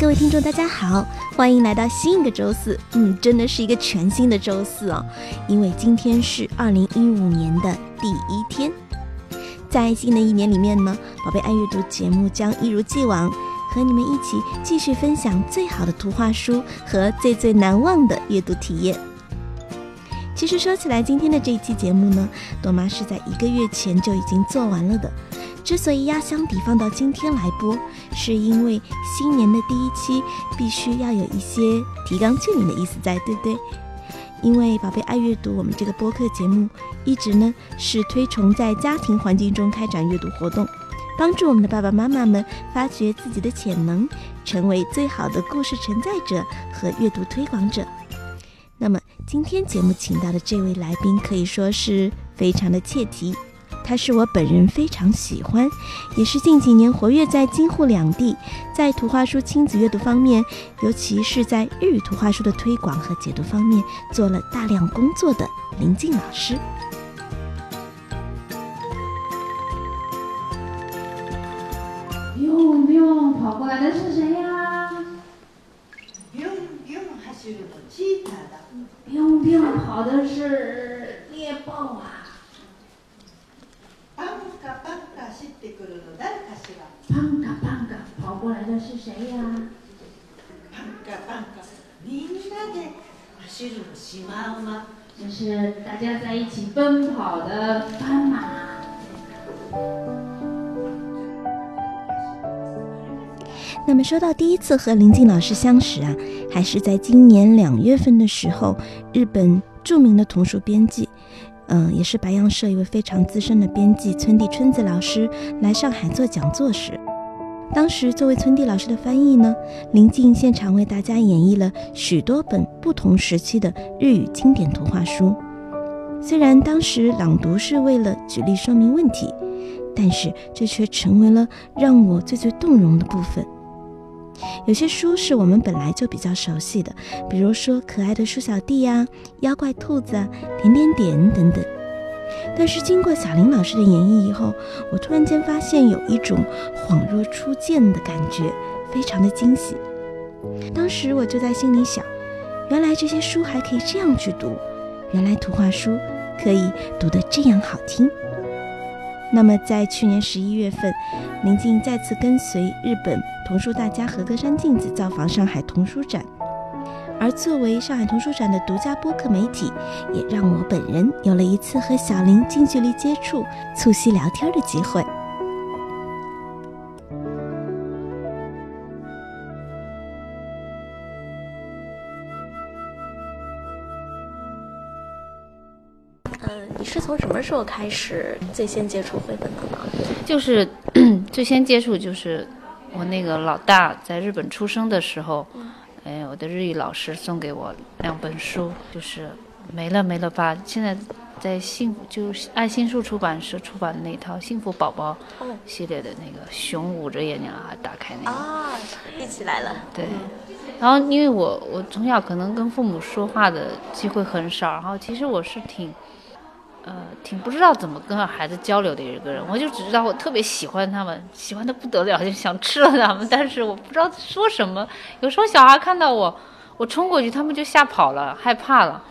各位听众，大家好，欢迎来到新一个周四。嗯，真的是一个全新的周四哦，因为今天是二零一五年的第一天。在新的一年里面呢，宝贝爱阅读节目将一如既往和你们一起继续分享最好的图画书和最最难忘的阅读体验。其实说起来，今天的这一期节目呢，朵妈是在一个月前就已经做完了的。之所以压箱底放到今天来播，是因为新年的第一期必须要有一些提纲挈领的意思在，对不对？因为宝贝爱阅读，我们这个播客节目一直呢是推崇在家庭环境中开展阅读活动，帮助我们的爸爸妈妈们发掘自己的潜能，成为最好的故事承载者和阅读推广者。那么今天节目请到的这位来宾可以说是非常的切题。他是我本人非常喜欢，也是近几年活跃在京沪两地，在图画书亲子阅读方面，尤其是在日语图画书的推广和解读方面做了大量工作的林静老师。不用不用，跑过来的是谁呀？不用不用，走るのチーターだ。不用不用，跑的是猎豹啊！ 的是谁呀？パンカパンカ，みんなで走るのシマウマ。这是大家在一起奔跑的斑马。那么说到第一次和林静老师相识啊，还是在今年两月份的时候，日本著名的童书编辑，嗯，也是白杨社一位非常资深的编辑村地春子老师来上海做讲座时， 当时作为村地老师的翻译呢，林静现场为大家演绎了许多本不同时期的日语经典图画书。虽然当时朗读是为了举例说明问题，但是这却成为了让我最最动容的部分。有些书是我们本来就比较熟悉的，比如说可爱的鼠小弟呀、妖怪兔子啊、点点点等等。但是经过小林老师的演绎以后，我突然间发现有一种恍若初见的感觉，非常的惊喜。当时我就在心里想，原来这些书还可以这样去读，原来图画书可以读得这样好听。那么，在去年十一月份，林静再次跟随日本童书大家和歌山镜子造访上海童书展，而作为上海图书展的独家播客媒体，也让我本人有了一次和小林近距离接触、促膝聊天的机会。嗯，你是从什么时候开始最先接触绘本的呢？就是 最先接触，就是我那个老大在日本出生的时候，哎，我的日语老师送给我两本书，就是没了没了吧。现在在幸福就是爱心树出版社出版的那套《幸福宝宝》系列的那个熊捂着眼睛啊打开那个啊，立起来了。对，然后因为我我从小可能跟父母说话的机会很少，然后其实我是挺。呃，挺不知道怎么跟孩子交流的一个人，我就只知道我特别喜欢他们，喜欢的不得了，就想吃了他们，但是我不知道说什么。有时候小孩看到我，我冲过去，他们就吓跑了，害怕了，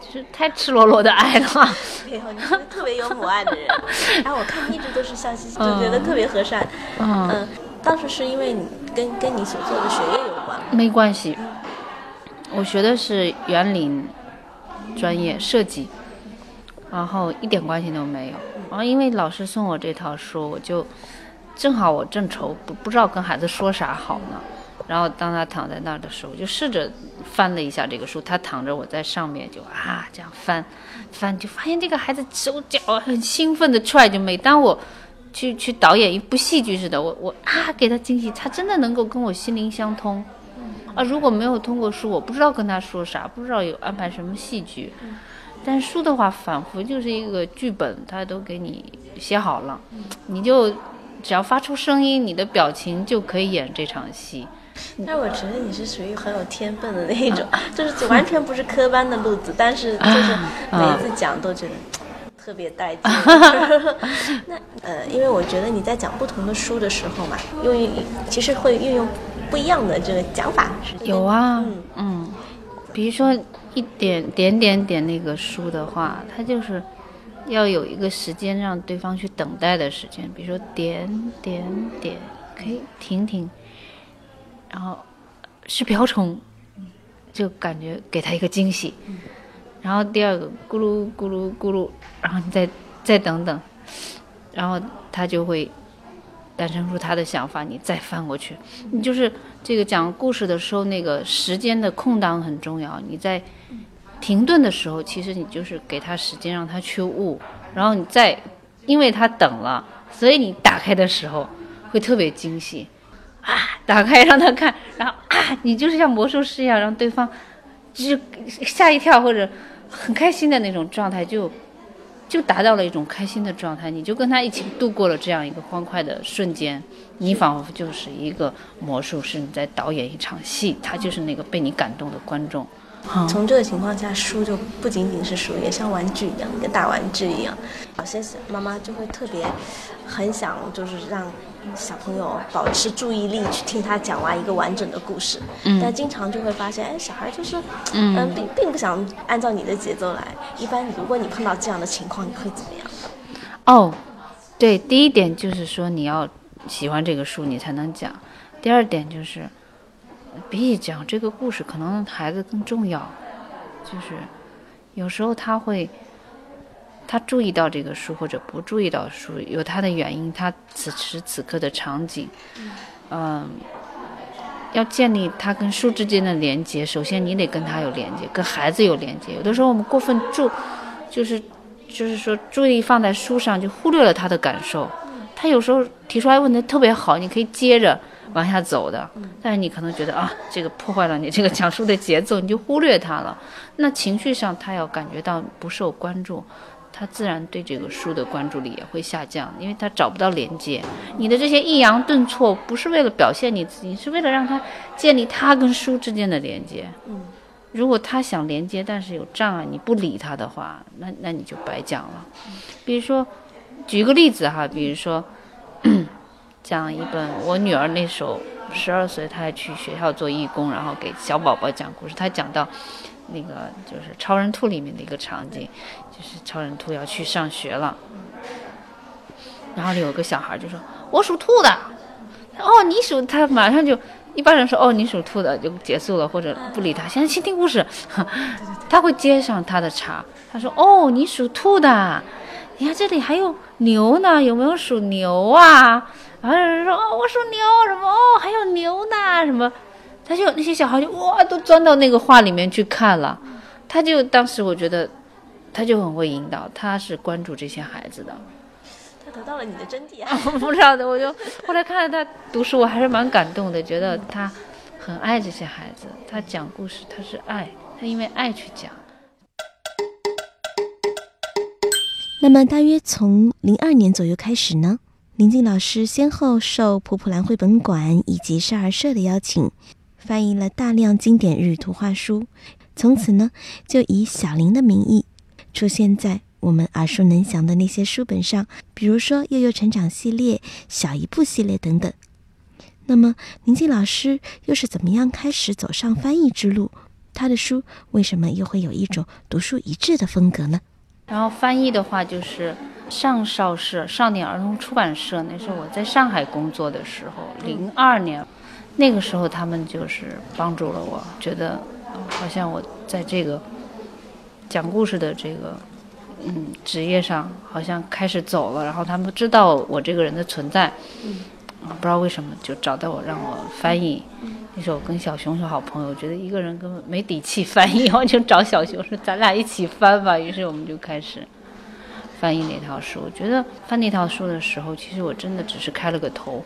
就是太赤裸裸的爱了。没有，你是特别有母爱的人，然后我看你一直都是笑嘻嘻，就觉得特别和善。嗯，当时是因为你跟跟你所做的学业有关？没关系，我学的是园林专业设计。然后一点关系都没有。然后因为老师送我这套书，我就正好我正愁不不知道跟孩子说啥好呢。然后当他躺在那儿的时候，就试着翻了一下这个书。他躺着，我在上面就啊这样翻，翻就发现这个孩子手脚很兴奋的踹。就每当我去去导演一部戏剧似的，我我啊给他惊喜，他真的能够跟我心灵相通。啊，如果没有通过书，我不知道跟他说啥，不知道有安排什么戏剧。但书的话，仿佛就是一个剧本，它都给你写好了，你就只要发出声音，你的表情就可以演这场戏。但我觉得你是属于很有天分的那一种，就是完全不是科班的路子，但是就是每一次讲都觉得特别带劲。那呃，因为我觉得你在讲不同的书的时候嘛，用其实会运用不一样的这个讲法。有啊，嗯，比如说一点点点点那个书的话，它就是要有一个时间让对方去等待的时间，比如说点点点，可以停停。然后是瓢虫，就感觉给他一个惊喜。然后第二个咕噜咕噜咕噜，然后你再再等等，然后他就会诞生出他的想法，你再翻过去。你就是这个讲故事的时候，那个时间的空档很重要。你在停顿的时候，其实你就是给他时间让他去悟。然后你再，因为他等了，所以你打开的时候会特别惊喜。啊，打开让他看，然后啊，你就是像魔术师一样，让对方就是吓一跳或者很开心的那种状态，就就达到了一种开心的状态。你就跟他一起度过了这样一个欢快的瞬间，你仿佛就是一个魔术师，你在导演一场戏，他就是那个被你感动的观众。从这个情况下，书就不仅仅是书，也像玩具一样，一个大玩具一样。有些妈妈就会特别很想，就是让。小朋友保持注意力去听他讲完一个完整的故事，但经常就会发现，哎，小孩就是，嗯，并并不想按照你的节奏来。一般如果你碰到这样的情况，你会怎么样？哦，对，第一点就是说你要喜欢这个书，你才能讲。第二点就是，比起讲这个故事，可能孩子更重要。就是有时候他会。他注意到这个书或者不注意到书，有他的原因。他此时此刻的场景，嗯，要建立他跟书之间的连接，首先你得跟他有连接，跟孩子有连接。有的时候我们过分注，就是就是说注意力放在书上，就忽略了他的感受。他有时候提出来问题特别好，你可以接着往下走的，但是你可能觉得啊，这个破坏了你这个讲述的节奏，你就忽略他了。那情绪上他要感觉到不受关注。他自然对这个书的关注力也会下降，因为他找不到连接。你的这些抑扬顿挫不是为了表现你自己，是为了让他建立他跟书之间的连接。嗯，如果他想连接，但是有障碍，你不理他的话，那那你就白讲了。比如说，举个例子哈，比如说讲一本我女儿那时候十二岁，她还去学校做义工，然后给小宝宝讲故事，她讲到。那个就是《超人兔》里面的一个场景，就是超人兔要去上学了，然后有个小孩就说：“我属兔的。”哦，你属他马上就一般人说：“哦，你属兔的就结束了，或者不理他。”现在先听故事，他会接上他的茬。他说：“哦，你属兔的，你看这里还有牛呢，有没有属牛啊？”然后有人说：“哦，我属牛，什么？哦，还有牛呢，什么？”他就那些小孩就哇，都钻到那个画里面去看了。他就当时我觉得，他就很会引导，他是关注这些孩子的。他得到了你的真谛啊！我不知道的，我就后来看到他读书，我还是蛮感动的，觉得他很爱这些孩子。他讲故事，他是爱，他因为爱去讲。那么大约从零二年左右开始呢，林静老师先后受普普兰绘本馆以及少儿社的邀请。翻译了大量经典日语图画书，从此呢，就以小林的名义出现在我们耳熟能详的那些书本上，比如说《幼幼成长系列》《小一步系列》等等。那么，林静老师又是怎么样开始走上翻译之路？他的书为什么又会有一种独树一帜的风格呢？然后翻译的话，就是上少社少年儿童出版社，那是我在上海工作的时候，零二年。那个时候，他们就是帮助了我，觉得好像我在这个讲故事的这个嗯职业上，好像开始走了。然后他们知道我这个人的存在，啊，不知道为什么就找到我让我翻译。那时候跟小熊是好朋友，觉得一个人根本没底气翻译，然后就找小熊说：“咱俩一起翻吧。”于是我们就开始翻译那套书。我觉得翻那套书的时候，其实我真的只是开了个头。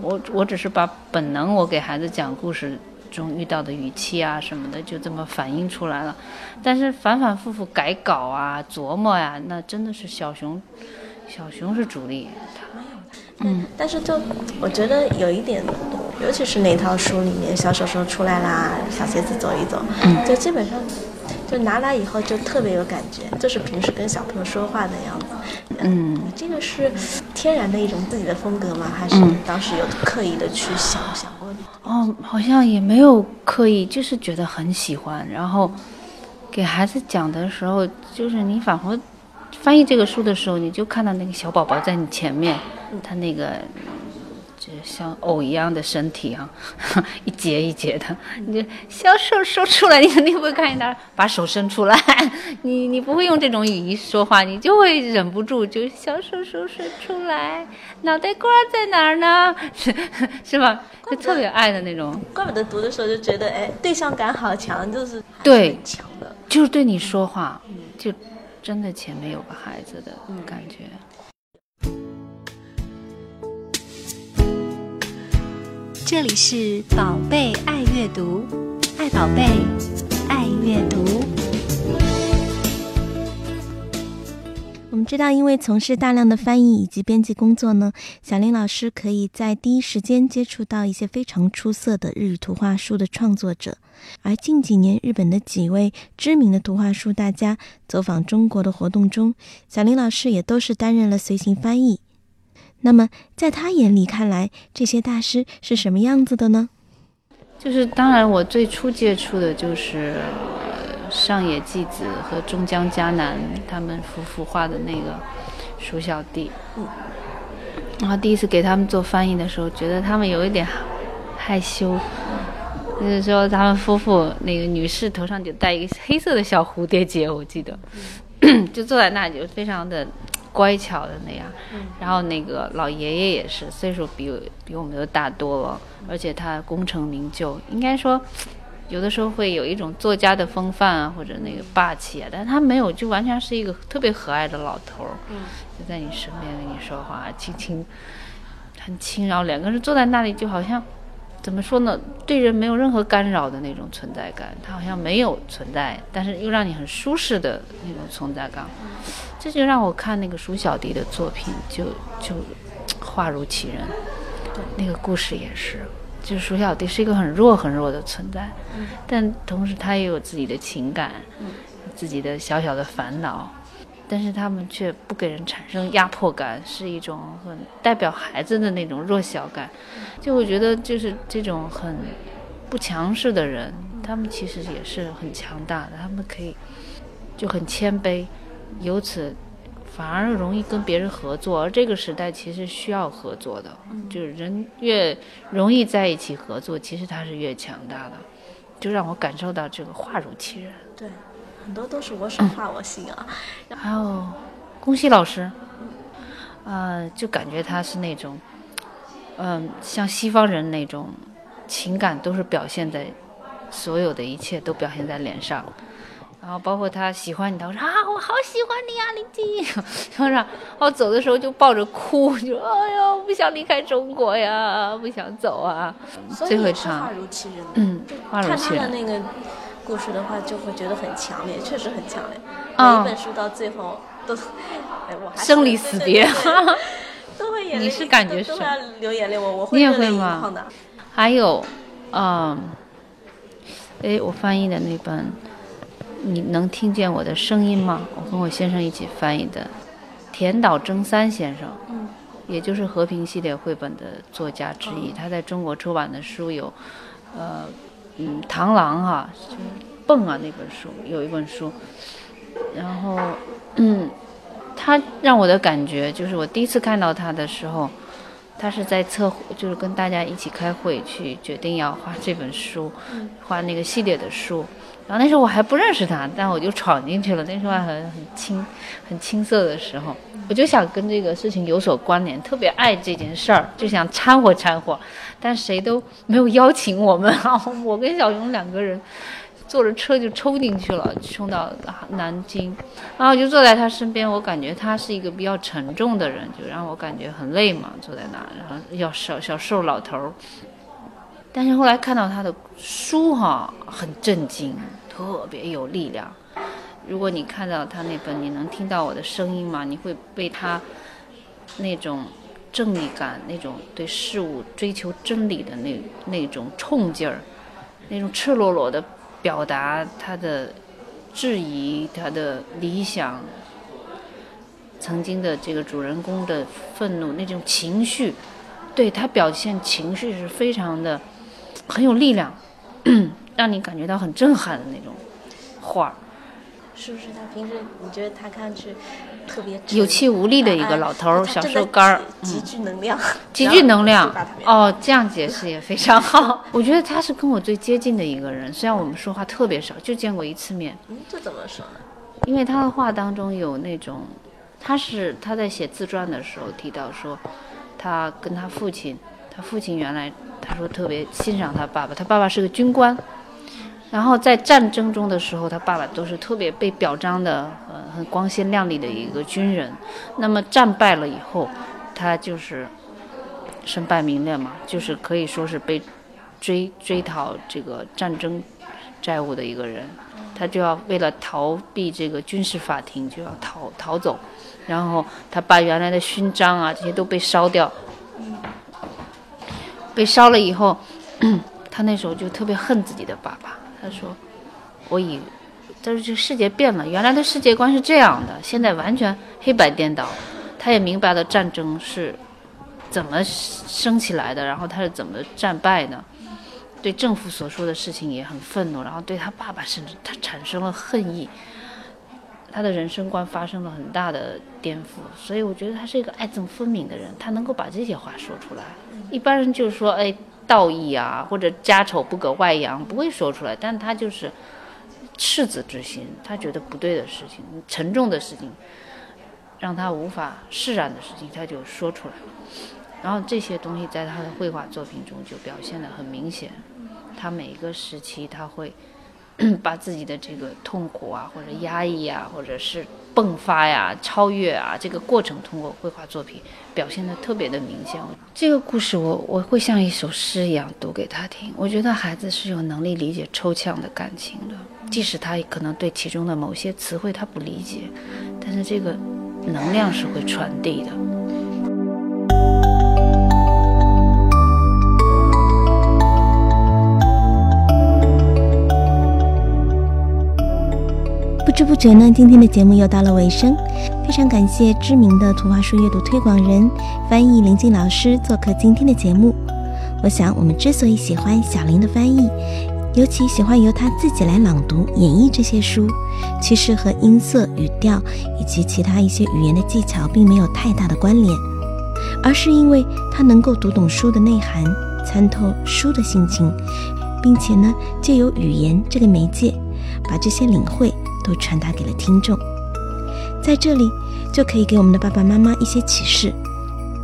我我只是把本能，我给孩子讲故事中遇到的语气啊什么的，就这么反映出来了。但是反反复复改稿啊、琢磨呀、那真的是小熊，小熊是主力。嗯，但是就我觉得有一点，尤其是那套书里面，小手手出来啦，小鞋子走一走，就基本上就拿来以后就特别有感觉，就是平时跟小朋友说话的样子。嗯，这个是天然的一种自己的风格吗？还是当时有刻意的去想想过？哦，好像也没有刻意，就是觉得很喜欢。然后给孩子讲的时候，就是你仿佛翻译这个书的时候，你就看到那个小宝宝在你前面，他那个就像藕一样的身体啊，一节一节的，你就小手伸出来，你肯定不会看见他把手伸出来，你你不会用这种语义说话，你就会忍不住就小手手伸出来，脑袋瓜在哪儿呢？是 是吧？就特别爱的那种，怪不得读的时候就觉得，哎，对象感好强，就是对强的。就是对你说话，就真的前面有个孩子的感觉。这里是宝贝爱阅读，爱宝贝，爱阅读。我们知道，因为从事大量的翻译以及编辑工作呢，小林老师可以在第一时间接触到一些非常出色的日语图画书的创作者。而近几年，日本的几位知名的图画书大家走访中国的活动中，小林老师也都是担任了随行翻译。那么，在他眼里看来，这些大师是什么样子的呢？就是当然，我最初接触的就是呃上野纪子和中江嘉男他们夫妇画的那个鼠小弟。嗯。然后第一次给他们做翻译的时候，觉得他们有一点害羞。就是说，他们夫妇那个女士头上就戴一个黑色的小蝴蝶结，我记得，就坐在那里就非常的乖巧的那样。然后那个老爷爷也是，岁数比比我们都大多了，而且他功成名就，应该说有的时候会有一种作家的风范啊，或者那个霸气啊，但他没有，就完全是一个特别和蔼的老头儿，就在你身边跟你说话，轻轻很轻，然后两个人坐在那里就好像。怎么说呢？对人没有任何干扰的那种存在感，他好像没有存在，但是又让你很舒适的那种存在感。这就让我看那个鼠小弟的作品，就就画如其人。那个故事也是，就是鼠小弟是一个很弱很弱的存在，但同时他也有自己的情感，自己的小小的烦恼。但是他们却不给人产生压迫感，是一种很代表孩子的那种弱小感。就我觉得，就是这种很不强势的人，他们其实也是很强大的。他们可以就很谦卑，由此反而容易跟别人合作。而这个时代其实需要合作的，就是人越容易在一起合作，其实他是越强大的。就让我感受到这个话如其人。对。很多都是我手画我心啊，还有宫西老师，呃，就感觉他是那种，嗯，像西方人那种情感都是表现在所有的一切都表现在脸上，然后包括他喜欢你，他说啊，我好喜欢你啊，林静，说然后走的时候就抱着哭，就 哎呀，不想离开中国呀，不想走啊，最后唱画如其人，嗯，画如其人。那个。故事的话就会觉得很强烈，确实很强烈。每一本书到最后都，哎，我还生离死别，都会眼泪。你是感觉是？流眼泪，我我会你也会吗？还有，嗯，哎，我翻译的那本，你能听见我的声音吗？我跟我先生一起翻译的，田岛征三先生，嗯，也就是和平系列绘本的作家之一。他在中国出版的书有，呃。嗯，螳螂哈，就是蹦啊那本书有一本书，然后嗯，他让我的感觉就是我第一次看到他的时候，他是在测，就是跟大家一起开会去决定要画这本书，画那个系列的书。然后那时候我还不认识他，但我就闯进去了。那时候还很很青很青涩的时候，我就想跟这个事情有所关联，特别爱这件事儿，就想掺和掺和。但谁都没有邀请我们啊！我跟小熊两个人坐着车就冲进去了，冲到南京，然后就坐在他身边。我感觉他是一个比较沉重的人，就让我感觉很累嘛，坐在那，然后要小小瘦老头儿。但是后来看到他的书哈，很震惊，特别有力量。如果你看到他那本，你能听到我的声音吗？你会被他那种正义感、那种对事物追求真理的那那种冲劲儿，那种赤裸裸的表达他的质疑、他的理想，曾经的这个主人公的愤怒那种情绪，对他表现情绪是非常的。很有力量，让你感觉到很震撼的那种画。是不是他平时你觉得他看上去特别有气无力的一个老头儿，小瘦干儿，极具能量，极具能量。哦，这样解释也非常好。我觉得他是跟我最接近的一个人，虽然我们说话特别少，就见过一次面。嗯，这怎么说呢？因为他的话当中有那种，他是他在写自传的时候提到说，他跟他父亲，他父亲原来。他说特别欣赏他爸爸，他爸爸是个军官，然后在战争中的时候，他爸爸都是特别被表彰的，呃，很光鲜亮丽的一个军人。那么战败了以后，他就是身败名裂嘛，就是可以说是被追追讨这个战争债务的一个人。他就要为了逃避这个军事法庭，就要逃逃走，然后他把原来的勋章啊这些都被烧掉。被烧了以后，他那时候就特别恨自己的爸爸。他说：“我以，但是这世界变了，原来的世界观是这样的，现在完全黑白颠倒。”他也明白了战争是怎么升起来的，然后他是怎么战败的。对政府所说的事情也很愤怒，然后对他爸爸甚至他产生了恨意。他的人生观发生了很大的颠覆，所以我觉得他是一个爱憎分明的人，他能够把这些话说出来。一般人就是说，哎，道义啊，或者家丑不可外扬，不会说出来。但他就是赤子之心，他觉得不对的事情、沉重的事情，让他无法释然的事情，他就说出来。然后这些东西在他的绘画作品中就表现得很明显。他每一个时期，他会。把自己的这个痛苦啊，或者压抑啊，或者是迸发呀、超越啊，这个过程通过绘画作品表现的特别的明显。这个故事我我会像一首诗一样读给他听。我觉得孩子是有能力理解抽象的感情的，即使他可能对其中的某些词汇他不理解，但是这个能量是会传递的。不知不觉呢，今天的节目又到了尾声，非常感谢知名的图画书阅读推广人、翻译林静老师做客今天的节目。我想，我们之所以喜欢小林的翻译，尤其喜欢由他自己来朗读演绎这些书，其实和音色、语调以及其他一些语言的技巧并没有太大的关联，而是因为他能够读懂书的内涵，参透书的性情，并且呢，借由语言这个媒介，把这些领会。都传达给了听众，在这里就可以给我们的爸爸妈妈一些启示，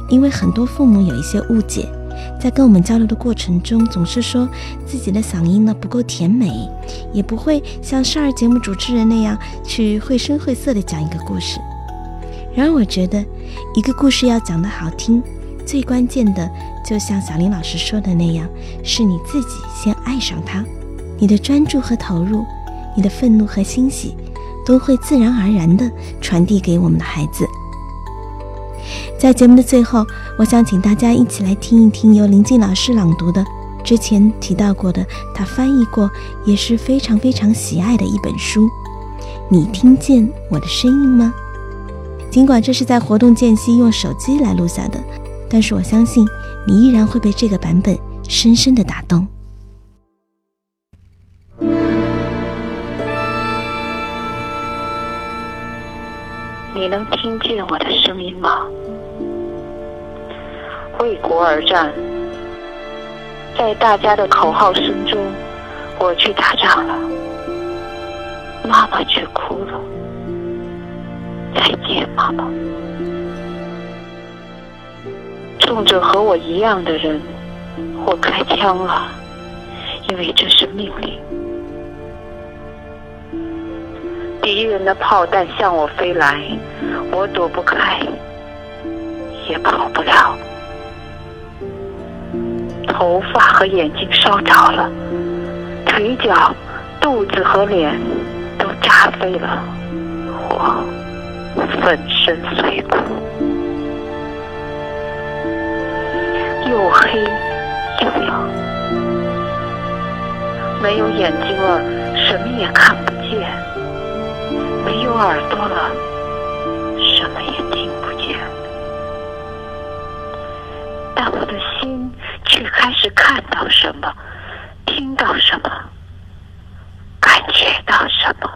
因为很多父母有一些误解，在跟我们交流的过程中，总是说自己的嗓音呢不够甜美，也不会像少儿节目主持人那样去绘声绘色的讲一个故事。然而，我觉得一个故事要讲得好听，最关键的就像小林老师说的那样，是你自己先爱上它，你的专注和投入。你的愤怒和欣喜，都会自然而然地传递给我们的孩子。在节目的最后，我想请大家一起来听一听由林静老师朗读的之前提到过的，他翻译过也是非常非常喜爱的一本书。你听见我的声音吗？尽管这是在活动间隙用手机来录下的，但是我相信你依然会被这个版本深深的打动。你能听见我的声音吗？为国而战，在大家的口号声中，我去打仗了。妈妈却哭了。再见，妈妈。冲着和我一样的人，我开枪了，因为这是命令。敌人的炮弹向我飞来，我躲不开，也跑不了。头发和眼睛烧着了，腿脚、肚子和脸都炸飞了，我粉身碎骨，又黑又冷，没有眼睛了，什么也看不见；没有耳朵了，什么也听不见。但我的心却开始看到什么，听到什么，感觉到什么。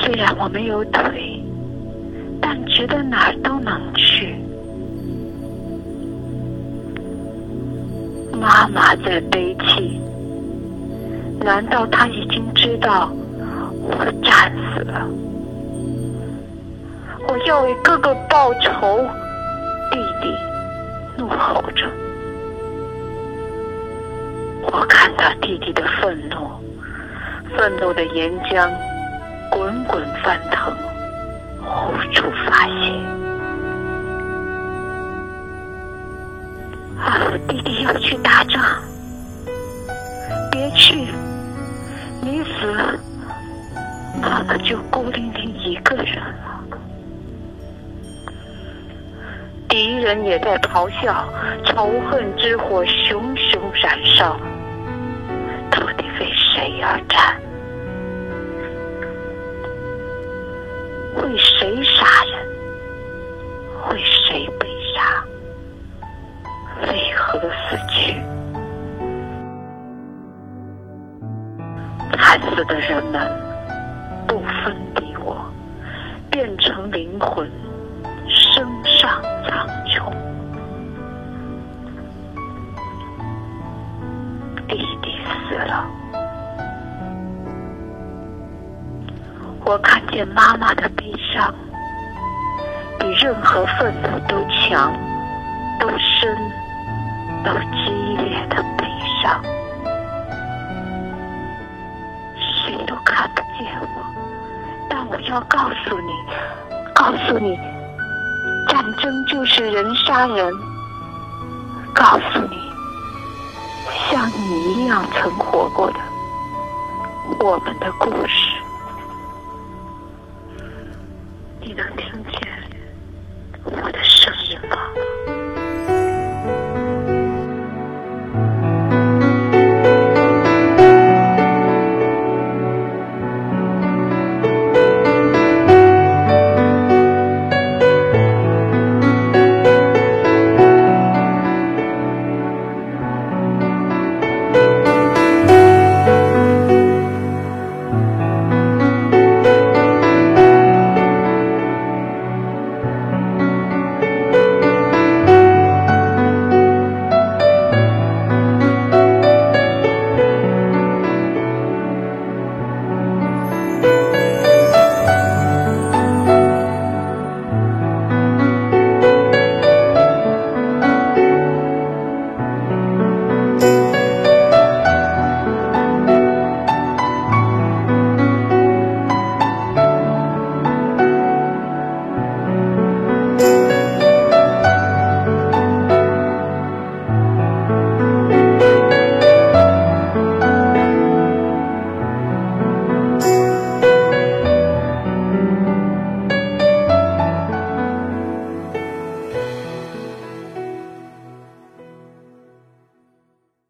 虽然我没有腿，但觉得哪儿都能去。妈妈在悲泣，难道他已经知道我战死了？我要为哥哥报仇！弟弟怒吼着。我看到弟弟的愤怒，愤怒的岩浆滚滚翻腾，无处发泄。啊，弟弟要去打仗，别去！你死了，妈妈就孤零零一个人了。敌人也在咆哮，仇恨之火熊熊燃烧。到底为谁而战？为谁杀死的人们不分敌我，变成灵魂，升上苍穹。弟弟死了，我看见妈妈的悲伤，比任何愤怒都强、都深、都激烈的悲伤。见我，但我要告诉你，告诉你，战争就是人杀人。告诉你，像你一样曾活过的我们的故事，你能听见？